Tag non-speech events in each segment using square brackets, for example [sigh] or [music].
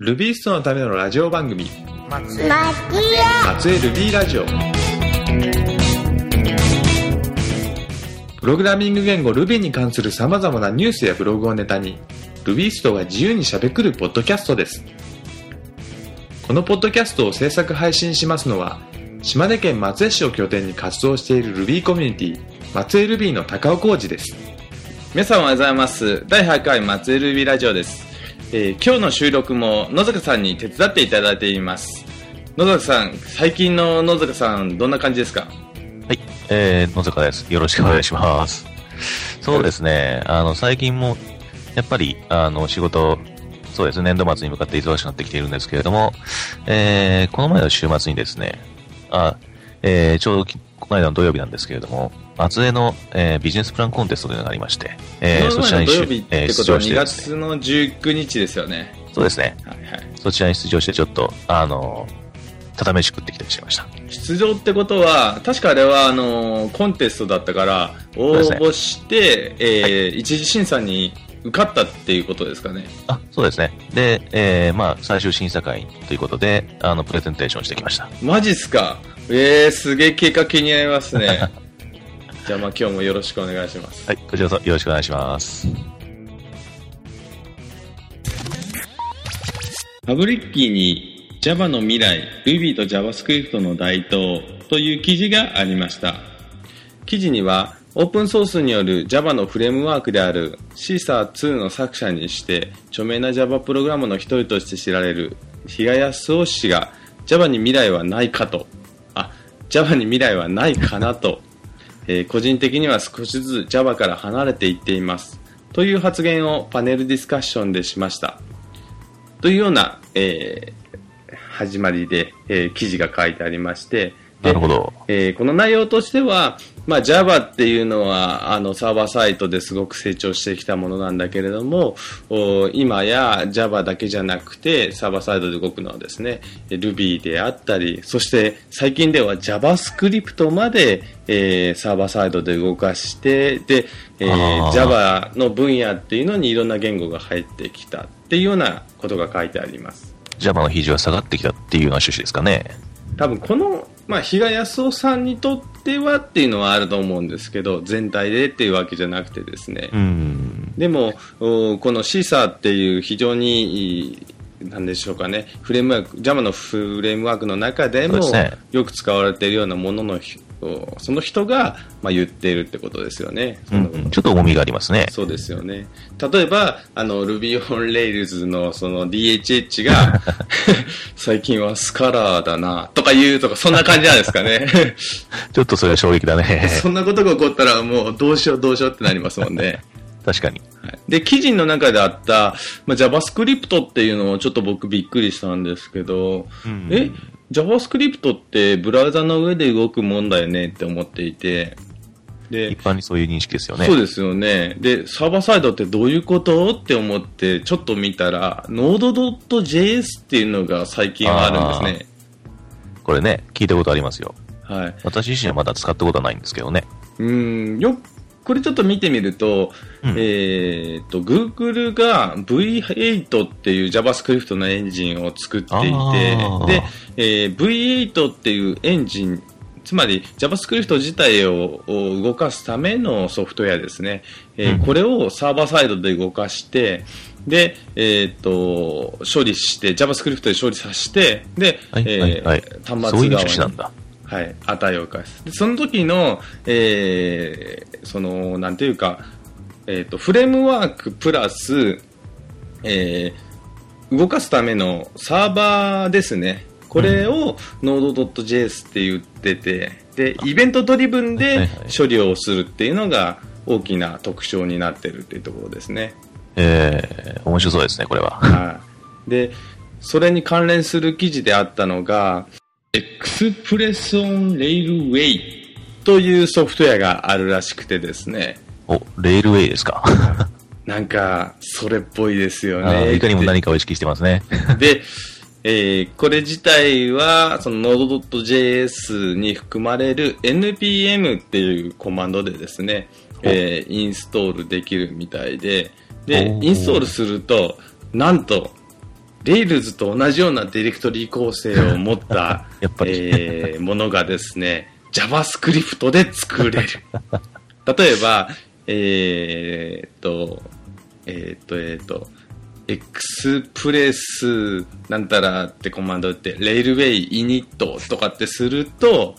ルビーストのためのラジオ番組。松江。松江ルビーラジオ。プログラミング言語 Ruby に関する様々なニュースやブログをネタにルビーストが自由にしゃべくるポッドキャストです。このポッドキャストを制作配信しますのは島根県松江市を拠点に活動している Ruby コミュニティ松江 Ruby の高尾浩二です。皆さんおはようございます。第8回松江ルビーラジオです、えー今日の収録も野坂さんに手伝っていただいています。野坂さん最近の野坂さんどんな感じですか？はい、えー、野坂です。よろしくお願いします。そうですね、あの、最近も、やっぱり、あの、仕事、そうですね、年度末に向かって忙しくなってきているんですけれども、えー、この前の週末にですね、あ、えー、ちょうど、この間の土曜日なんですけれども、松江の、えービジネスプランコンテストというのがありまして、えー、そちらに土曜日てことは2場してですね月の19日ですよね。そうですね、はいはい。そちらに出場してちょっと、あの、畳飯食ってきたりしました。出場ってことは確かあれはあのコンテストだったから応募して、えー一次審査に受かったっていうことですかねあ、そうですね。で、えー、まあ、最終審査会ということで、あの、プレゼンテーションしてきました。マジっすか？えー、すげえ結果気になりますね [laughs] じゃあまあ今日もよろしくお願いしますはい、こちらこそよろしくお願いします。パブリッキーに Java の未来 Ruby と JavaScript の台頭という記事がありました記事にはオープンソースによる Java のフレームワークである CSA2 の作者にして著名な Java プログラムの一人として知られる比嘉康夫氏が Java に未来はないかと。あ Java に未来はないかなと、えー個人的には少しずつ Java から離れていっています。という発言をパネルディスカッションでしました。というような、えー始まりで、えー記事が書いてありまして、でなるほど。えーこの内容としては、まあ、Java っていうのはあのサーバーサイトですごく成長してきたものなんだけれどもお今や Java だけじゃなくてサーバーサイトで動くのはですね Ruby であったりそして最近では JavaScript まで、えーサーバーサイトで動かしてで、えー Java の分野っていうのにいろんな言語が入ってきたっていうようなことが書いてあります Java の比重が下がってきたっていうような趣旨ですかね。多分この、まあ、比嘉康夫さんにとってはっていうのはあると思うんですけど全体でっていうわけじゃなくてですね、うん。でもおこのシーサーっていう非常になんでしょうかね。フレームワーク Java のフレームワークの中でもよく使われているようなもののひおその人が、まあ、言っているってことですよね。うんうんちょっと重みがありますね。そうですよね。例えば、あの、Ruby on Rails のその DHH が、[laughs] 最近はスカラーだな、とか言うとか、そんな感じなんですかね。[laughs] ちょっとそれは衝撃だね。そんなことが起こったらもうどうしようどうしようってなりますもんね。確かに。はいで、記事の中であった、まあ、JavaScript っていうのもちょっと僕びっくりしたんですけど、うんえ、JavaScript ってブラウザの上で動くもんだよねって思っていて、で一、般にそういう認識ですよね。そうですよね。で、サーバーサイドってどういうこと？って思って、ちょっと見たら、Node.js っていうのが最近はあるんですね。これね、聞いたことありますよ。はい。私自身はまだ使ったことはないんですけどね。うん、よこれちょっと見てみると、うん。えーっと、Google が V8 っていう JavaScript のエンジンを作っていて、で、えー V8 っていうエンジン、つまり JavaScript 自体をを動かすためのソフトウェアですね。えーうん。これをサーバーサイドで動かして、で、えーっと、処理して、JavaScript で処理させて、で、はいはいはい。えー端そういう末側に認識なんだ。はい、値を返す。でその時の、えーその、なんていうか、えっ、と、フレームワークプラス、えー動かすためのサーバーですね。これを Node.js って言ってて、で、イベントドリブンで処理をするっていうのが大きな特徴になってるっていうところですね。えー、面白そうですね、これは。はい。で、それに関連する記事であったのが、Express on Railway というソフトウェアがあるらしくてですね、お、レールウェイですか？[laughs] なんか、それっぽいですよね。いかにも何かを意識してますね。[laughs] で、えーこれ自体は、その Node.js に含まれる npm っていうコマンドでですね、えーインストールできるみたいで、でインストールすると、なんと、Rails と同じようなディレクトリ構成を持った [laughs] やっぱりえーものがですね、JavaScript で作れる。[laughs] 例えば、えーっと、えーっと、えーっと、エクスプレスなんたらってコマンド打って、レールウェイイニットとかってすると、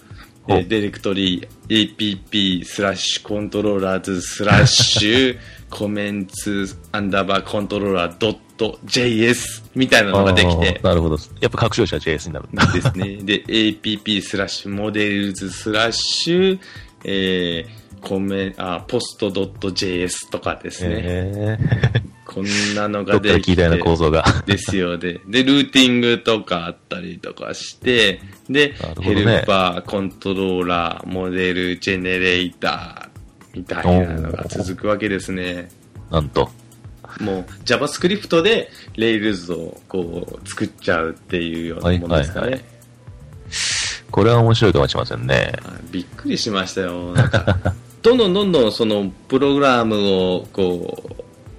えーおディレクトリ app スラッシュ controllers スラッシュ [laughs] comments アンダーバーコントローラードット JS みたいなのができてなるほど。やっぱ拡張子は JS になるんだ。ですね。で、app スラッシュ models スラッシュ、えー、コメあ、 post .js とかですね。えこんなのができて。ですよで。で、ルーティングとかあったりとかして、で、なるほヘルパー、コントローラー、モデル、ジェネレーター、みたいなのが続くわけですね。なんと。もう JavaScript で Rails をこう作っちゃうっていうようなものですかね。はいはいこれは面白いかもしれませんね。あびっくりしましたよ。なんか、[laughs] どんどんどんどんそのプログラムをこ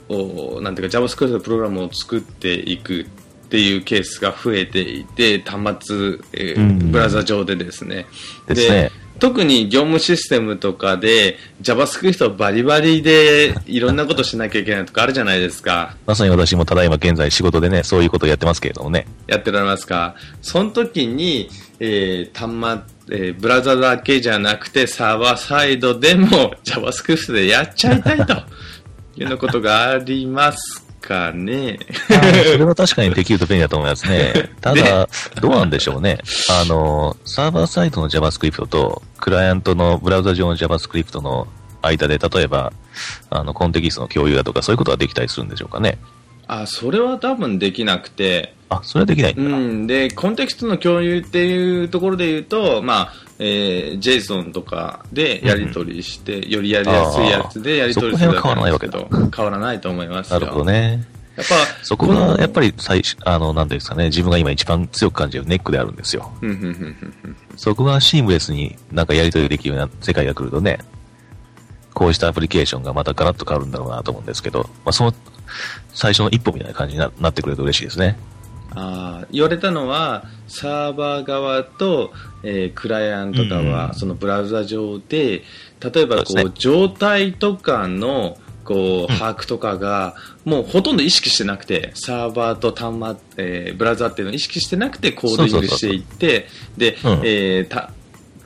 う、おなんていうか JavaScript のプログラムを作っていくっていうケースが増えていて、端末、えーうんブラウザ上でですね。で特に業務システムとかで JavaScript をバリバリでいろんなことしなきゃいけないとかあるじゃないですか。まさに私もただいま現在仕事でね、そういうことをやってますけれどもね。やってられますか？その時に、えー端末、えーブラウザだけじゃなくてサーバーサイドでも [laughs] JavaScript でやっちゃいたいと [laughs] いうようなことがありますかね。それは確かにできると便利だと思いますね。[laughs] ただ、どうなんでしょうね。あの、サーバーサイドの JavaScript と、クライアントのブラウザ上の JavaScript の間で、例えば、あの、コンテキストの共有だとか、そういうことはできたりするんでしょうかね。あ、それは多分できなくて、あ、それはできないんだ。うん、で、コンテキストの共有っていうところで言うと、まあ、えー、JSON とかでやり取りして、よりやりやすいやつでやり取りするだけなんですけそこど、変わらないと思いますよ。なるほどね。やっぱ、そこが、やっぱり最初、あの、なんですかね、自分が今一番強く感じるネックであるんですよ。うん、うん、うん、うん。そこがシームレスになんかやり取りできるような世界が来るとね、こうしたアプリケーションがまたガラッと変わるんだろうなと思うんですけど、まあ、その最初の一歩みたいな感じにななってくれると嬉しいですね。あー言われたのはサーバー側と、えークライアント側、うんそのブラウザ上で例えばこう、ね。状態とかのこううん。把握とかが、もうほとんど意識してなくてサーバーと端末、えーブラウザっていうのを意識してなくてコード入力していってで、うん。えーた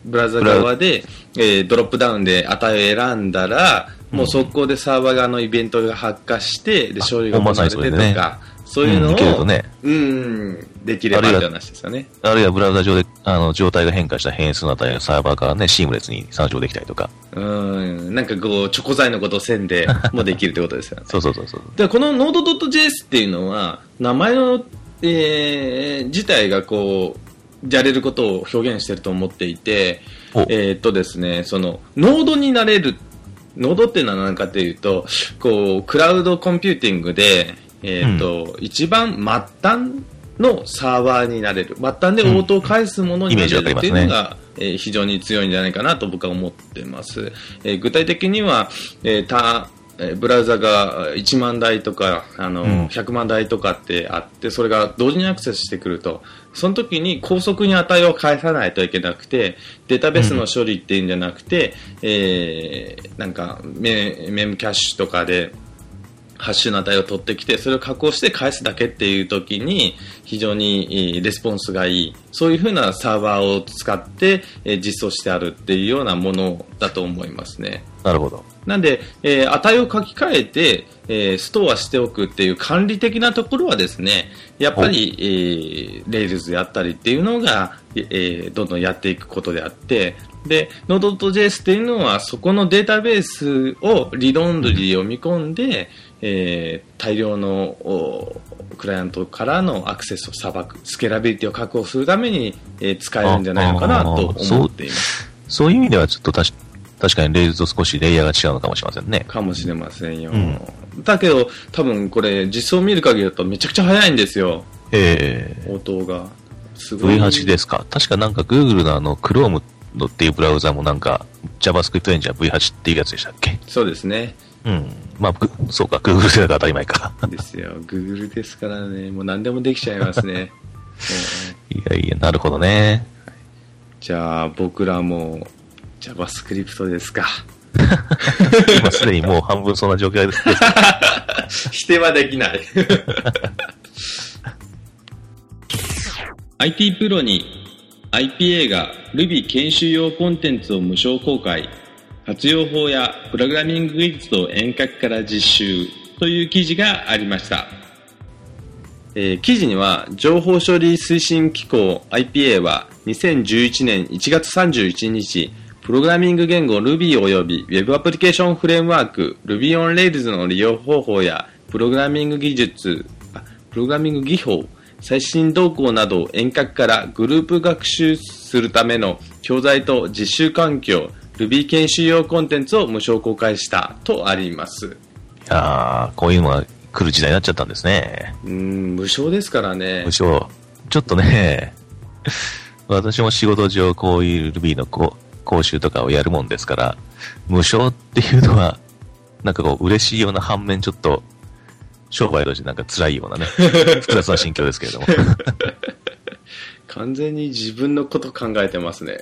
ブラウザ側で、えードロップダウンで値を選んだら、もう速攻でサーバー側のイベントが発火して、で、処理が行われてとか、そういうのを、ねうん、できればって話ですよね。あるいはブラウザ上であの状態が変化した変数の値がサーバーからね、シームレスに参照できたりとか。うん、なんかこう、チョコ材のことをせんでもできるってことですよね。[laughs] そうそうそうそう。[laughs] で、この Node.js っていうのは、名前の、えー自体がこう、やれることを表現してると思っていて、おえーっとですね、その、ノードになれる、ノードっていうのは何かというと、こう、クラウドコンピューティングで、えーっと、一番末端のサーバーになれる。末端で応答を返すものになれるっていうのが、えー非常に強いんじゃないかなと僕は思ってます。えー具体的には、えーたえーブラウザが1万台とかあの、うん。100万台とかってあってそれが同時にアクセスしてくるとその時に高速に値を返さないといけなくてデータベースの処理っていうんじゃなくて、えーなんかメメムキャッシュとかでハッシュの値を取ってきてそれを加工して返すだけっていう時に非常にえーレスポンスがいい。そういうふうなサーバーを使ってえー実装してあるっていうようなものだと思いますね。なるほど。なんで、えー値を書き換えて、えーストアしておくっていう管理的なところはですね、やっぱり、えー、Rails であったりっていうのが、えーどんどんやっていくことであって、で、Node.js っていうのはそこのデータベースをリロンドリー読み込んで、えー大量のおクライアントからのアクセスをさばく、スケラビリティを確保するために、えー使えるんじゃないのかなと思っています。そういう意味ではちょっとたし確かにレイズと少しレイヤーが違うのかもしれませんね。かもしれませんよ。うんだけど、多分これ、実装を見る限りだとめちゃくちゃ速いんですよ、え応答が。すごい。V8 ですか。確かなんか Google のあの Chrome のっていうブラウザもなんか JavaScript エンジンは V8 っていうやつでしたっけ？そうですね。うん。まあ、ぐそうか、Google でだから当たり前か。ですよ。Google ですからね。もう何でもできちゃいますね。[laughs] いやいや、なるほどね。じゃあ、僕らも JavaScript ですか。[laughs] 今すでにもう半分そんな状況です。否定はできない。[laughs] IT プロに IPA が Ruby 研修用コンテンツを無償公開。活用法やプログラミング技術を遠隔から実習という記事がありました。えー記事には情報処理推進機構 IPA は2011年1月31日プログラミング言語 Ruby 及び Web アプリケーションフレームワーク Ruby on Rails の利用方法やプログラミング技術あプログラミング技法最新動向などを遠隔からグループ学習するための教材と実習環境 Ruby 研修用コンテンツを無償公開したとあります。いやーこういうのが来る時代になっちゃったんですね。うーん無償ですからね。むしろ、ちょっとね、[laughs] 私も仕事上こういう Ruby のこう講習とかをやるもんですから、無償っていうのは、なんかこう嬉しいような反面ちょっと、商売としてなんか辛いようなね、[laughs] 複雑な心境ですけれども。完全に自分のこと考えてますね。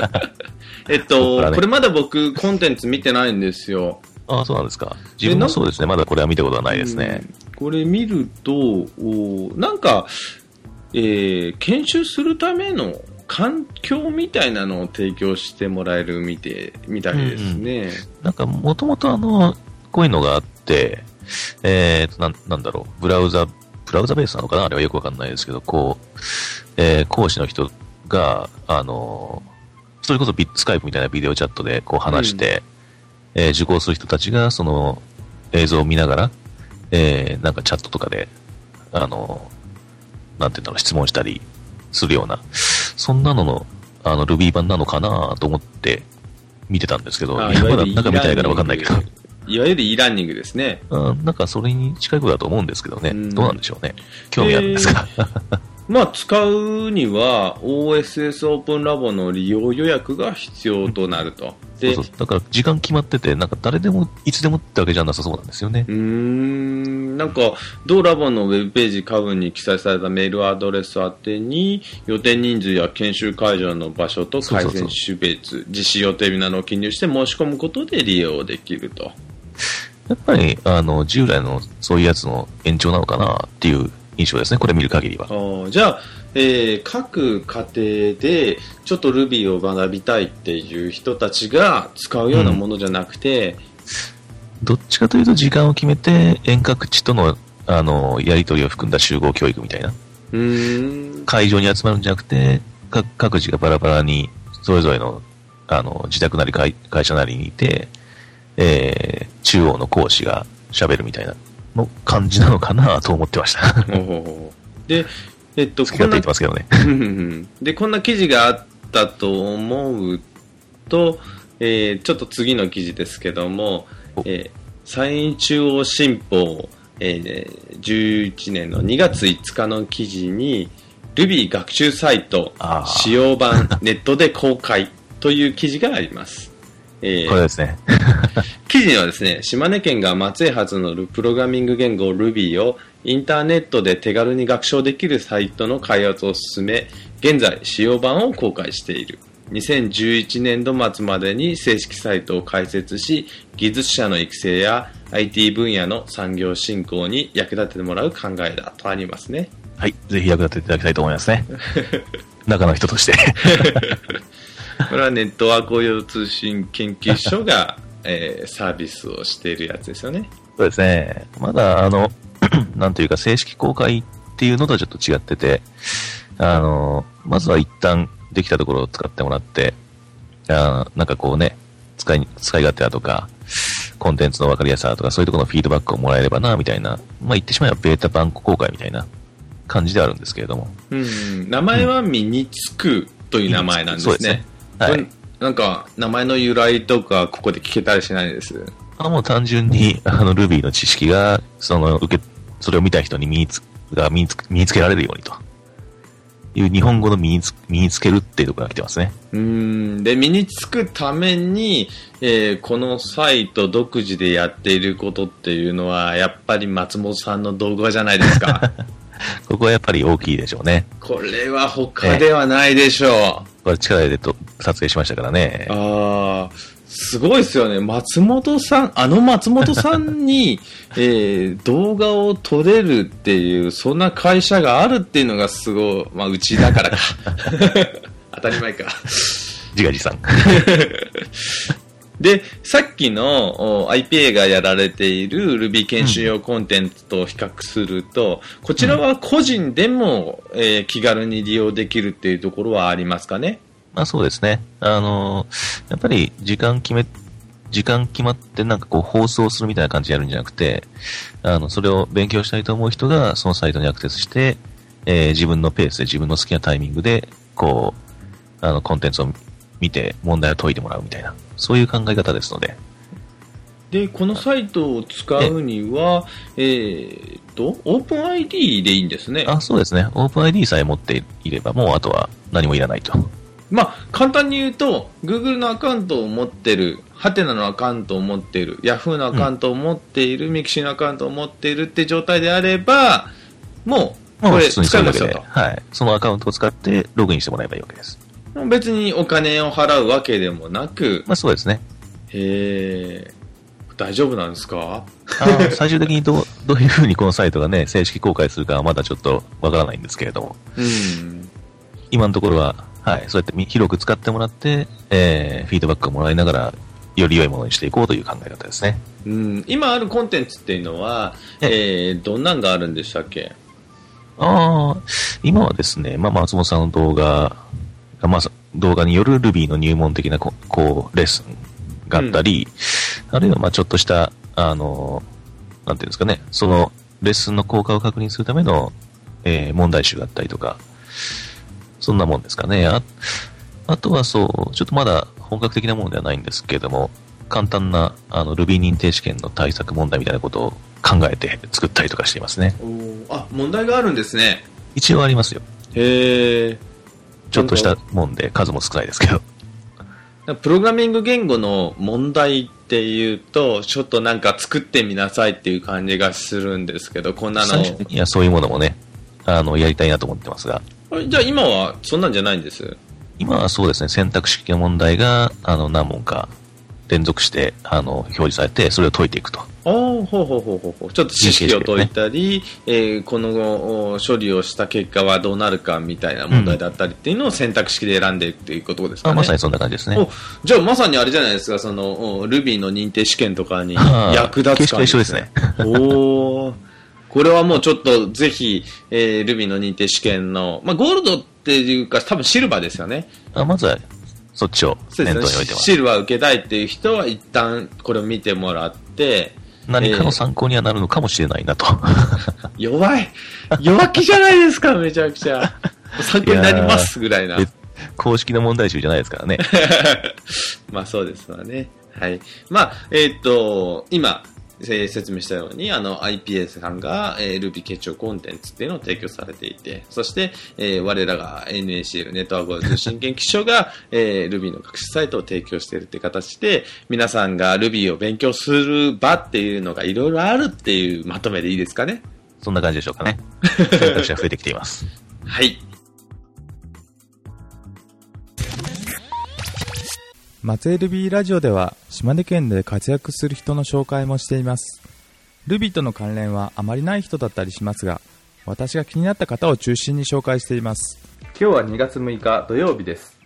[laughs] えっそとねこれまだ僕コンテンツ見てないんですよ。ああ、そうなんですか。自分もそうですね。まだこれは見たことはないですね。うんこれ見ると、おなんか、えー研修するための環境みたいなのを提供してもらえるみてみたいですね。なんか、もともとあの、こういうのがあって、えーと、なん、なんだろう、ブラウザ、ブラウザベースなのかな？あれはよくわかんないですけど、こう、えー講師の人が、あの、それこそビッツカイプみたいなビデオチャットでこう話して、えー受講する人たちがその映像を見ながら、えーなんかチャットとかで、あの、なんていうんだろう、質問したりするような、そんなのの、あの、Ruby 版なのかなと思って見てたんですけど、まだ中見たいからわかんないけど、[laughs] いわゆる e ラーニングですね。うん、なんかそれに近いことだと思うんですけどね、うんどうなんでしょうね。興味あるんですか、[laughs] まあ、使うには OSS オープンラボの利用予約が必要となると。で、そうそうだから時間決まってて、なんか誰でもいつでもってわけじゃなさそうなんですよねうー。んなんか、同ラボのウェブページ下部に記載されたメールアドレス宛てに、予定人数や研修会場の場所と改善種別、実施予定日などを記入して申し込むことで利用できると。やっぱり、あの、従来のそういうやつの延長なのかなっていう印象ですね、これ見る限りはじゃあ、えー各家庭でちょっと Ruby を学びたいっていう人たちが使うようなものじゃなくて、どっちかというと時間を決めて遠隔地との、あの、やり取りを含んだ集合教育みたいな。うーん、会場に集まるんじゃなくて、各各自がバラバラに、それぞれの、あの、自宅なり会会社なりにいて、えー、中央の講師が喋るみたいなの感じなのかなと思ってました。で、えっと、好き勝手言ってますけどね。で、こんな記事があったと思うと、えーちょっと次の記事ですけどもお、えー山陰中央新報、えー11年の2月5日の記事に、Ruby 学習サイト使用版ネットで公開という記事があります。えーこれですね。[laughs] 記事にはですね、島根県が松江発のプログラミング言語 Ruby をインターネットで手軽に学習できるサイトの開発を進め、現在使用版を公開している。2011年度末までに正式サイトを開設し、技術者の育成や IT 分野の産業振興に役立ててもらう考えだとありますね。はい。ぜひ役立てていただきたいと思いますね。[laughs] 中の人として。[laughs] これはネットワーク応用通信研究所が、えーサービスをしているやつですよね。そうですね。まだ、あの、[clears throat] なんというか、正式公開っていうのとはちょっと違ってて、あの、まずは一旦できたところを使ってもらって、あなんかこうね、使い、使い勝手だとか、コンテンツの分かりやすさだとか、そういうところのフィードバックをもらえればな、みたいな、まあ言ってしまえばベータバンク公開みたいな感じではあるんですけれども。うん、名前は身につくという名前なんですねそうですね。はい。なんか、名前の由来とか、ここで聞けたりしないです？あもう単純に、あの、Ruby の知識が、その、受け、それを見た人に身につ、が身につ身につけられるようにと。いう日本語の身につ身につけるっていうところが来てますね。うん。で、身につくために、えーこのサイト独自でやっていることっていうのは、やっぱり松本さんの動画じゃないですか。[laughs] ここはやっぱり大きいでしょうね。これは他ではないでしょう。これ力入れ撮影しましたからね。ああ、すごいですよね。松本さん、あの松本さんに、[laughs] えー動画を撮れるっていう、そんな会社があるっていうのがすごい、まあ、うちだからか。[laughs] 当たり前か。自画自賛。[laughs] で、さっきのお IPA がやられている Ruby 研修用コンテンツと比較すると、こちらは個人でも、えー気軽に利用できるっていうところはありますかね？まあそうですね。あのやっぱり時間決め、時間決まってなんかこう放送するみたいな感じでやるんじゃなくて、あの、それを勉強したいと思う人がそのサイトにアクセスして、えー自分のペースで自分の好きなタイミングで、こう、あの、コンテンツを見て問題を解いてもらうみたいな、そういう考え方ですので、で、このサイトを使うには、えーっと、OpenID でいいんですね。あ、そうですね。OpenID さえ持っていれば、もうあとは何もいらないと。まあ、簡単に言うと、Google のアカウントを持ってる、ハテナのアカウントを持っている、Yahoo のアカウントを持っている、ミクシーのアカウントを持っているって状態であれば、もう、これ使いますよそれだけで、はい。そのアカウントを使ってログインしてもらえばいいわけです。と。別にお金を払うわけでもなく、まあそうですね。へー大丈夫なんですか？最終的にどう、[laughs] どういうふうにこのサイトがね、正式公開するかはまだちょっとわからないんですけれども、うん。今のところは、はい、そうやってみ広く使ってもらって、えー、フィードバックをもらいながら、より良いものにしていこうという考え方ですね。うん、今あるコンテンツっていうのは、えー、どんなんがあるんでしたっけ？ああ、今はですね、まあ、松本さんの動画が、まあ、動画による Ruby の入門的なここうレッスンがあったり、あるいはまあちょっとした、あの、なんていうんですかね、そのレッスンの効果を確認するための、えー問題集があったりとか、そんなもんですかね。ああとはそう、ちょっとまだ本格的なものではないんですけれども、簡単なあの Ruby 認定試験の対策問題みたいなことを考えて作ったりとかしていますね。あ、問題があるんですね。一応ありますよ。へえ。ちょっとしたもんで数も少ないですけど。プログラミング言語の問題っていうと、ちょっとなんか作ってみなさいっていう感じがするんですけど、こんなの最。終的にはそういうものもね、あの、やりたいなと思ってますが、あじゃあ今はそんなんじゃないんです？今はそうですね、選択式の問題が、あの、何問か連続して、あの、表示されて、それを解いていくと。ああ、ほうほうほうほうほう。ちょっと知識を解いたり、えーこのお処理をした結果はどうなるかみたいな問題だったりっていうのを選択式で選んでいくっていうことですかね？あまさにそんな感じですね。おじゃあまさにあれじゃないですか、その、お Ruby の認定試験とかに役立つ感じ形式は一緒ですね。おーこれはもうちょっとぜひ、えー、Ruby の認定試験の、まあ、ゴールドっていうか、多分シルバーですよね。あまずは、そっちを。念頭に置いてます。シルバー受けたいっていう人は一旦これを見てもらって、何かの参考にはなるのかもしれないなと。[laughs] 弱い弱気じゃないですか、めちゃくちゃ。参考になりますぐらいな。別公式の問題集じゃないですからね。[laughs] まあそうですわね。はい。まあ、えーっと、今、えー説明したように、あの、IPS さんが、えー、Ruby 結晶コンテンツっていうのを提供されていて、そして、えー我らが NACL ネットワーク通信研究所が、[laughs] えー Ruby の学習サイトを提供しているって形で、皆さんが Ruby を勉強する場っていうのがいろいろあるっていうまとめでいいですかね？そんな感じでしょうかね。[laughs] 選択肢が増えてきています。はい。松江ルビーラジオでは島根県で活躍する人の紹介もしていますルビーとの関連はあまりない人だったりしますが私が気になった方を中心に紹介しています今日は2月6日土曜日です、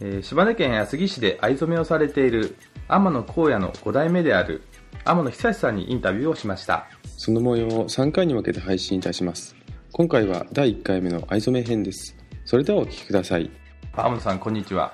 えー島根県安来市で藍染めをされている天野幸也の5代目である天野久志さんにインタビューをしましたその模様を3回に分けて配信いたします。今回は第1回目の藍染め編です。それではお聞きください。天野さんこんにちは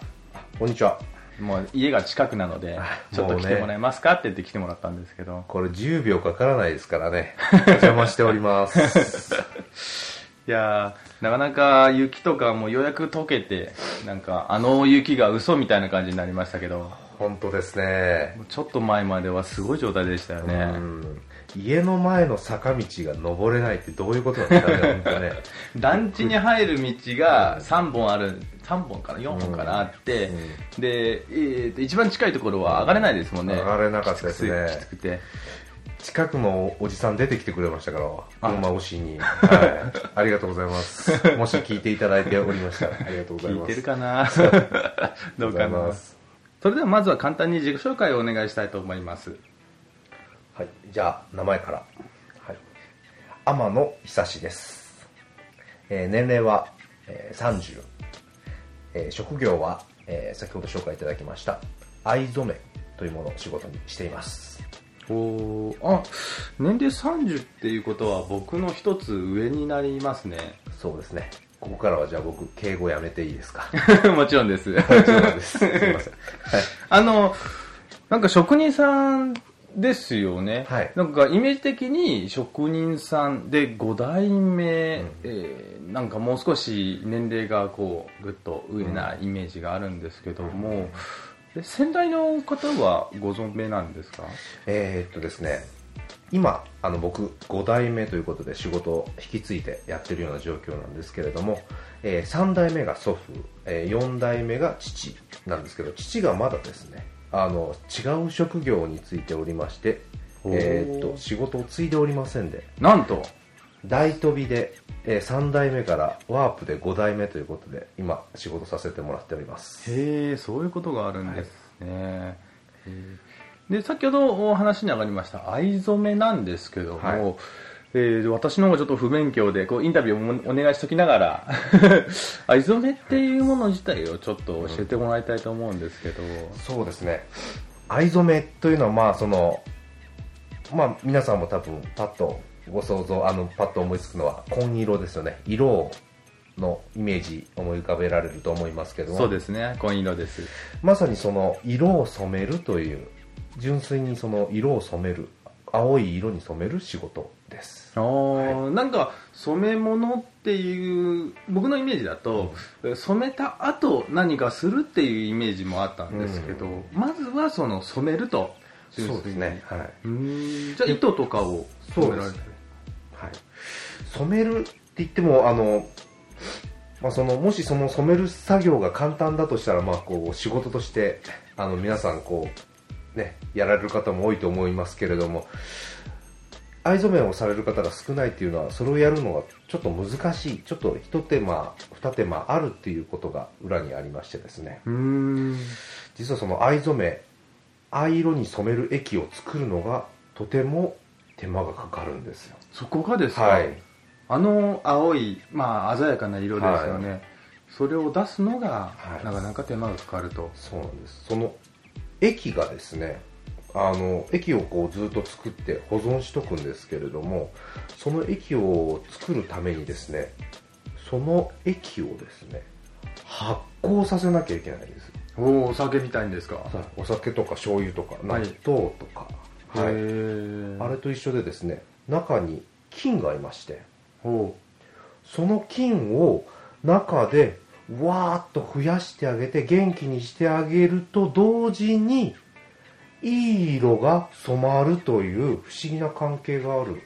こんにちは。もう家が近くなのでちょっと来てもらえますかって言って来てもらったんですけどこれ10秒かからないですからね。[laughs] お邪魔しております。[laughs] いやーなかなか雪とかもようやく溶けてなんかあの雪が嘘みたいな感じになりましたけど本当ですね。ちょっと前まではすごい状態でしたよねうん家の前の坂道が登れないってどういうことなんですかね。[laughs] 団地に入る道が3本ある、3本かな、4本かなあって、で、えーと一番近いところは上がれないですもんね。上がれなかったですねきつくて。近くのおじさん出てきてくれましたから、あ車押しに。[laughs] はい。ありがとうございます。もし聞いていただいておりましたら、ありがとうございます。聞いてるかな？[laughs] どうかないます。それではまずは簡単に自己紹介をお願いしたいと思います。はい。じゃあ、名前から。はい。天野久志です。えー年齢は、えー30。えー職業は、えー先ほど紹介いただきました、藍染めというものを仕事にしています。おーあ、年齢30っていうことは僕の一つ上になりますね。そうですね。ここからはじゃあ僕、敬語やめていいですか？[laughs] もちろんです。もちろんです。すいません。はい。あの、なんか職人さんですよね。はい。なんかイメージ的に職人さんで5代目、えーなんかもう少し年齢がこうぐっと上なイメージがあるんですけども、で先代の方はご存命なんですか？えーっとですね、今、あの僕、5代目ということで仕事を引き継いでやってるような状況なんですけれども、え3代目が祖父、え4代目が父なんですけど、父がまだですね、あの違う職業についておりまして、えーっと仕事を継いでおりませんで、なんと、大飛びで、え3代目からワープで5代目ということで、今、仕事させてもらっております。へえ、そういうことがあるんですね。へー。で、先ほどお話に上がりました藍染めなんですけども、はいえー私の方がちょっと不勉強でこうインタビューをお願いしときながら藍染めっていうもの自体をちょっと教えてもらいたいと思うんですけど、そうですね。藍染めというのはまあそのまあ皆さんも多分パッとご想像あのパッと思いつくのは紺色ですよね。色のイメージ思い浮かべられると思いますけども。そうですね。紺色です。まさにその色を染めるという純粋にその色を染める青い色に染める仕事です。あー。なんか染め物っていう僕のイメージだと、染めた後何かするっていうイメージもあったんですけど、まずはその染めると。そうですね。はい。うーん。じゃあ糸とかを染められてる。はい、染めるって言ってもあの、まあ、そのもしその染める作業が簡単だとしたら、まあ、こう仕事としてあの皆さんこう、ね、やられる方も多いと思いますけれども藍染めをされる方が少ないっていうのはそれをやるのがちょっと難しいちょっと一手間二手間あるっていうことが裏にありましてですね。うーん。実はその藍染め藍色に染める液を作るのがとても手間がかかるんですよ。そこがですか、はい。あの青い、まあ、鮮やかな色ですよね、はそれを出すのが、はい。なかなか手間がかかると。そうなんです。その液がですねあの液をこうずっと作って保存しとくんですけれどもその液を作るためにですねその液をですね発酵させなきゃいけないんです。おおお酒みたいんですか？お酒とか醤油とか納はい。豆とか、へはい。ー。あれと一緒でですね中に菌がいましてほその菌を中でわーっと増やしてあげて元気にしてあげると同時にいい色が染まるという不思議な関係がある。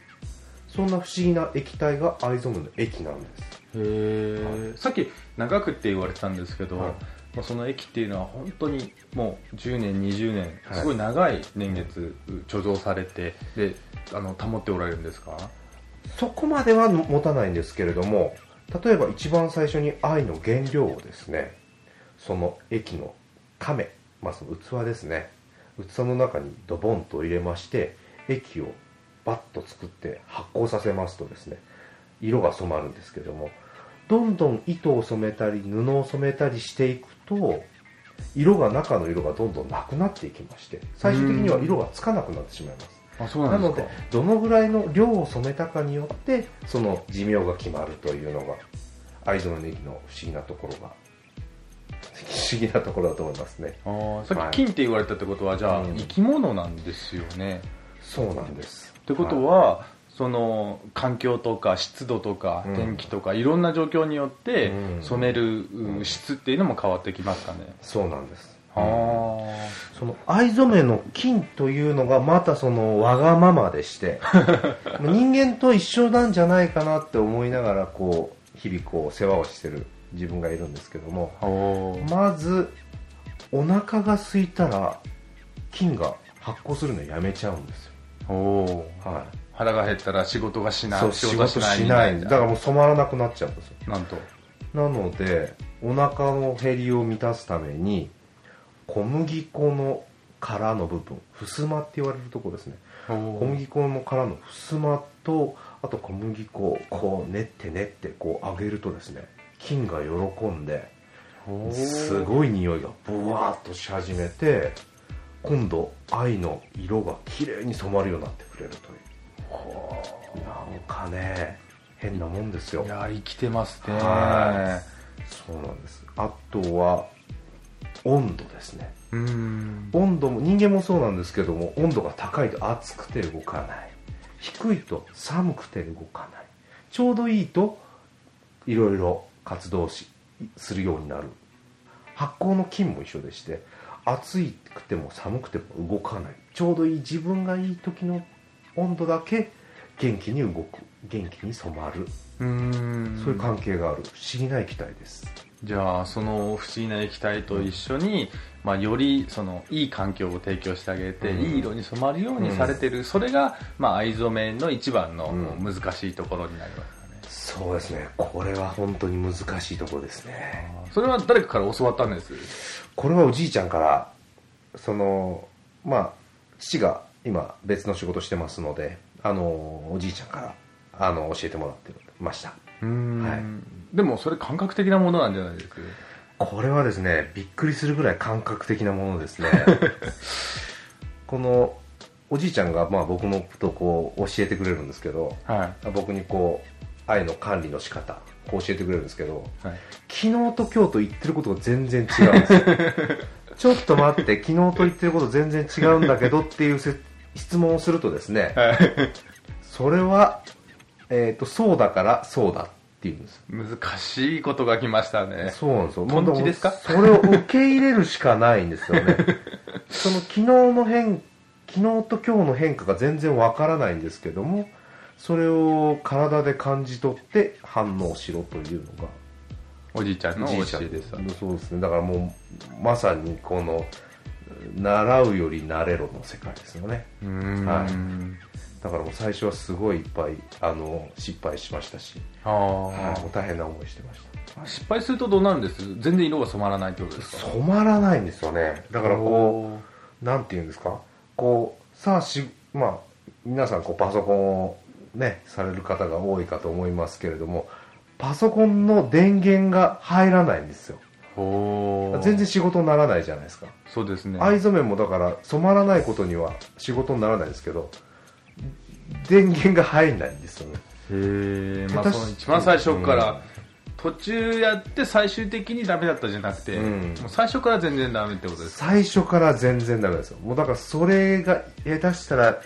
そんな不思議な液体が藍染めの液なんです。うへえ、さっき長くって言われてたんですけど、はい。まあ、その液っていうのは本当にもう10年20年はい。すごい長い年月貯蔵されてであの保っておられるんですか？そこまでは持たないんですけれども例えば一番最初に藍の原料をですねその液の亀、まあ、その器ですね器の中にドボンと入れまして液をバッと作って発酵させますとですね色が染まるんですけどもどんどん糸を染めたり布を染めたりしていくと色が中の色がどんどんなくなっていきまして最終的には色がつかなくなってしまいます。あそうなのでどのぐらいの量を染めたかによってその寿命が決まるというのが藍染めの液の不思議なところが不思議なところだと思いますね。あーさはい。っき菌って言われたってことはじゃあ、うん。生き物なんですよね。そうなんです。ってことは、その環境とか湿度とかうん。天気とかいろんな状況によってうん。染めるう質っていうのも変わってきますかね、そうなんです。あその藍染めの金というのがまたそのわがままでして [laughs] 人間と一緒なんじゃないかなって思いながらこう日々こう世話をしてる自分がいるんですけどもまずお腹が空いたら菌が発酵するのやめちゃうんですよ、おー。は腹が減ったら仕事がしい、ないそう仕事しない。だからもう染まらなくなっちゃうんですよ。なんと。なのでお腹の減りを満たすために小麦粉の殻の部分襖って言われるとこですね。小小麦粉の殻の襖とあと小麦粉をこう練って練ってこう揚げるとですね菌が喜んですごい匂いがブワーッとし始めて今度藍の色が綺麗に染まるようになってくれるという。なんかね変なもんですよ。いや生きてますね。はそうなんです。あとは温度ですね。うん。温度も人間もそうなんですけども温度が高いと熱くて動かない。低いと寒くて動かない。ちょうどいいといろいろ活動しするようになる。発酵の菌も一緒でして暑くても寒くても動かない。ちょうどいい自分がいい時の温度だけ元気に動く元気に染まる。うん。そういう関係がある。不思議な液体ですじゃあその不思議な液体と一緒に、まあ、よりそのいい環境を提供してあげて、うん。いい色に染まるようにされてる、それが、まあ、藍染めの一番のうん。難しいところになりますかね、そうですね。これは本当に難しいところですね。それは誰かから教わったんです？これはおじいちゃんからそのまあ父が今別の仕事してますのであのおじいちゃんからあの教えてもらってました。うん。はいでもそれ感覚的なものなんじゃないですか？これはですねびっくりするぐらい感覚的なものですね。[laughs] このおじいちゃんがまあ僕のことをこう教えてくれるんですけどはい。僕にこう愛の管理の仕方こう教えてくれるんですけどはい。昨日と今日と言ってることが全然違うんですよ。[laughs] ちょっと待って昨日と言ってること全然違うんだけどっていうせ質問をするとですねそれは、えー、とそうだからそうだっていう。んです難しいことが来ましたね。そうなんですよ。トンチですか？それを受け入れるしかないんですよね。[laughs] その昨日の変昨日と今日の変化が全然わからないんですけどもそれを体で感じ取って反応しろというのがおじいちゃんの教えです。そうですね。だからもうまさにこの習うより慣れろの世界ですよね。うん。はいだからもう最初はすごいいっぱいあの失敗しましたし、あはい、あもう大変な思いしてました。失敗するとどうなるんです？全然色が染まらないってことですか？染まらないんですよね。だからこうなんていうんですか？こうさあしまあ皆さんこうパソコンをねされる方が多いかと思いますけれどもパソコンの電源が入らないんですよ。全然仕事にならないじゃないですか。そうですね。藍染めもだから染まらないことには仕事にならないんですけど電源が入んないんですよね。へえまあ一番最初から、途中やって最終的にダメだったじゃなくて、うん。もう最初から全然ダメってことですか？最初から全然ダメですよ。もうだからそれが下手したら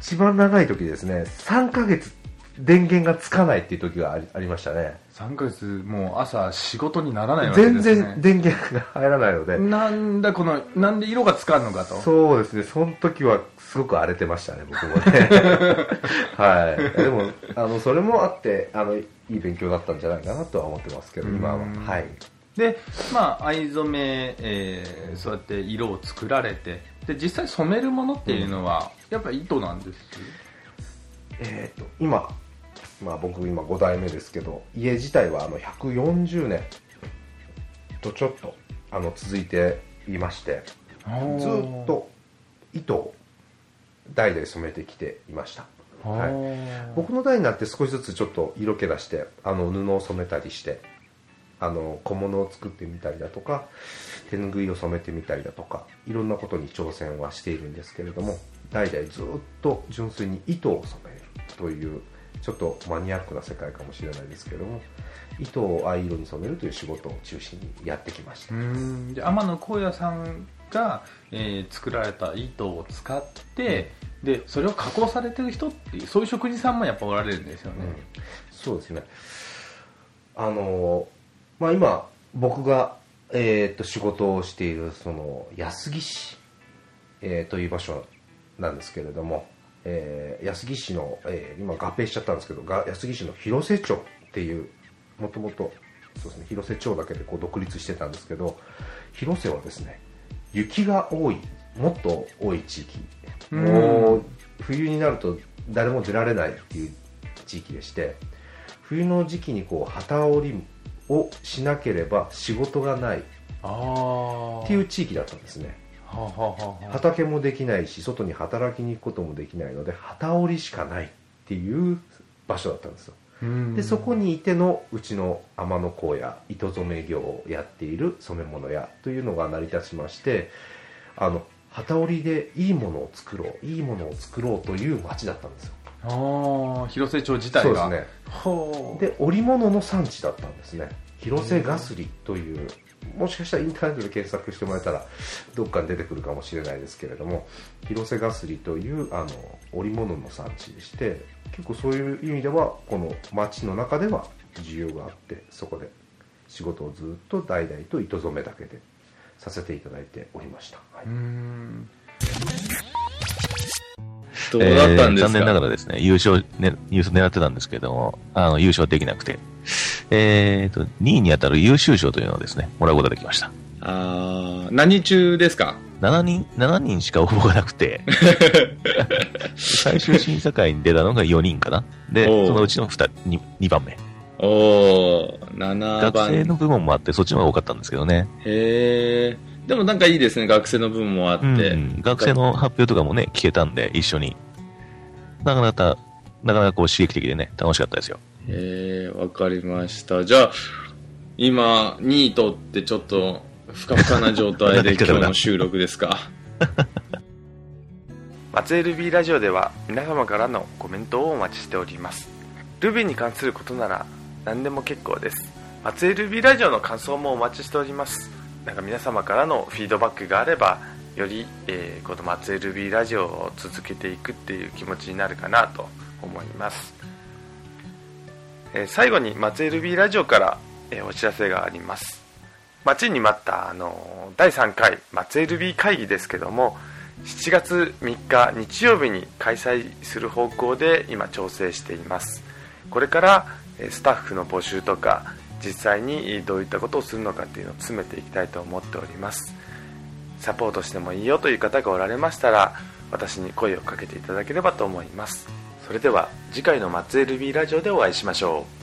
一番長い時ですね。3ヶ月電源がつかないっていう時がありありましたね。3ヶ月もう朝仕事にならないわけです全ね然電源が入らないので、なんだこのなんで色がつかんのかと。そうですね。その時はすごく荒れてましたね僕もね。[laughs] はい。でもあのそれもあってあのいい勉強だったんじゃないかなとは思ってますけど今はうん。は。い。でまあ藍染め、えーそうやって色を作られてで実際染めるものっていうのは、やっぱ糸なんですえー、と今、まあ、僕今5代目ですけど家自体はあの140年とちょっとあの続いていましてずっと糸を代々染めてきていました。はい。僕の代になって少しずつちょっと色気出してあの布を染めたりしてあの小物を作ってみたりだとか手ぬぐいを染めてみたりだとかいろんなことに挑戦はしているんですけれども代々ずっと純粋に糸を染めるというちょっとマニアックな世界かもしれないですけれども糸を藍色に染めるという仕事を中心にやってきました。うん。で天野幸也さんが、えー作られた糸を使って、でそれを加工されてる人っていうそういう職人さんもやっぱおられるんですよね、そうですね。あのまあ今僕がえーっと仕事をしているその安来市、えーという場所なんですけれども、えー安来市の、えー今合併しちゃったんですけどが安来市の広瀬町っていうもともとそうですね広瀬町だけでこう独立してたんですけど広瀬はですね雪が多いもっと多い地域。もう冬になると誰も出られないっていう地域でして冬の時期にこう旗織りをしなければ仕事がないっていう地域だったんですね。畑もできないし外に働きに行くこともできないので旗織りしかないっていう場所だったんですよ。うんでそこにいてのうちの天野港や糸染め業をやっている染め物屋というのが成り立ちましてあの旗織りでいいものを作ろういいものを作ろうという町だったんですよ。ああ広瀬町自体が。そうですね。で織物の産地だったんですね。広瀬ガスリというもしかしたらインターネットで検索してもらえたらどっかに出てくるかもしれないですけれども広瀬ガスリというあの織物の産地でして結構そういう意味ではこの町の中では需要があってそこで仕事をずっと代々と糸染めだけでさせていただいておりました、はい。うん。どうだったんですか、えー残念ながらですね、優勝、ね、優勝狙ってたんですけれども、あの、優勝できなくて、えーと、2位に当たる優秀賞というのをですね、もらうことができました。あー何中ですか？7人、7人しか応募がなくて、[laughs] 最終審査会に出たのが4人かな。で、そのうちの 2, 2, 2番目。おー、7学番。生の部門もあって、そっちの方が多かったんですけどね。へー。でもなんかいいですね、学生の分もあって。うん、学生の発表とかもね、聞けたんで、一緒に。なかなか、なかなかこう刺激的でね、楽しかったですよ。へー、わかりました。じゃあ、今、2位取ってちょっと、ふかふかな状態で今日の収録ですか。[laughs] 松江 LB ラジオでは皆様からのコメントをお待ちしております。Ruby に関することなら何でも結構です。松江 LB ラジオの感想もお待ちしております。なんか皆様からのフィードバックがあればより、えーこの松江 LB ラジオを続けていくっていう気持ちになるかなと思います、えー最後に松江 LB ラジオから、えーお知らせがあります待ちに待ったあの第3回松江 LB 会議ですけども7月3日日曜日に開催する方向で今調整しています。これからスタッフの募集とか実際にどういったことをするのかっていうのを詰めていきたいと思っております。サポートしてもいいよという方がおられましたら私に声をかけていただければと思います。それでは次回の松江 LB ラジオでお会いしましょう。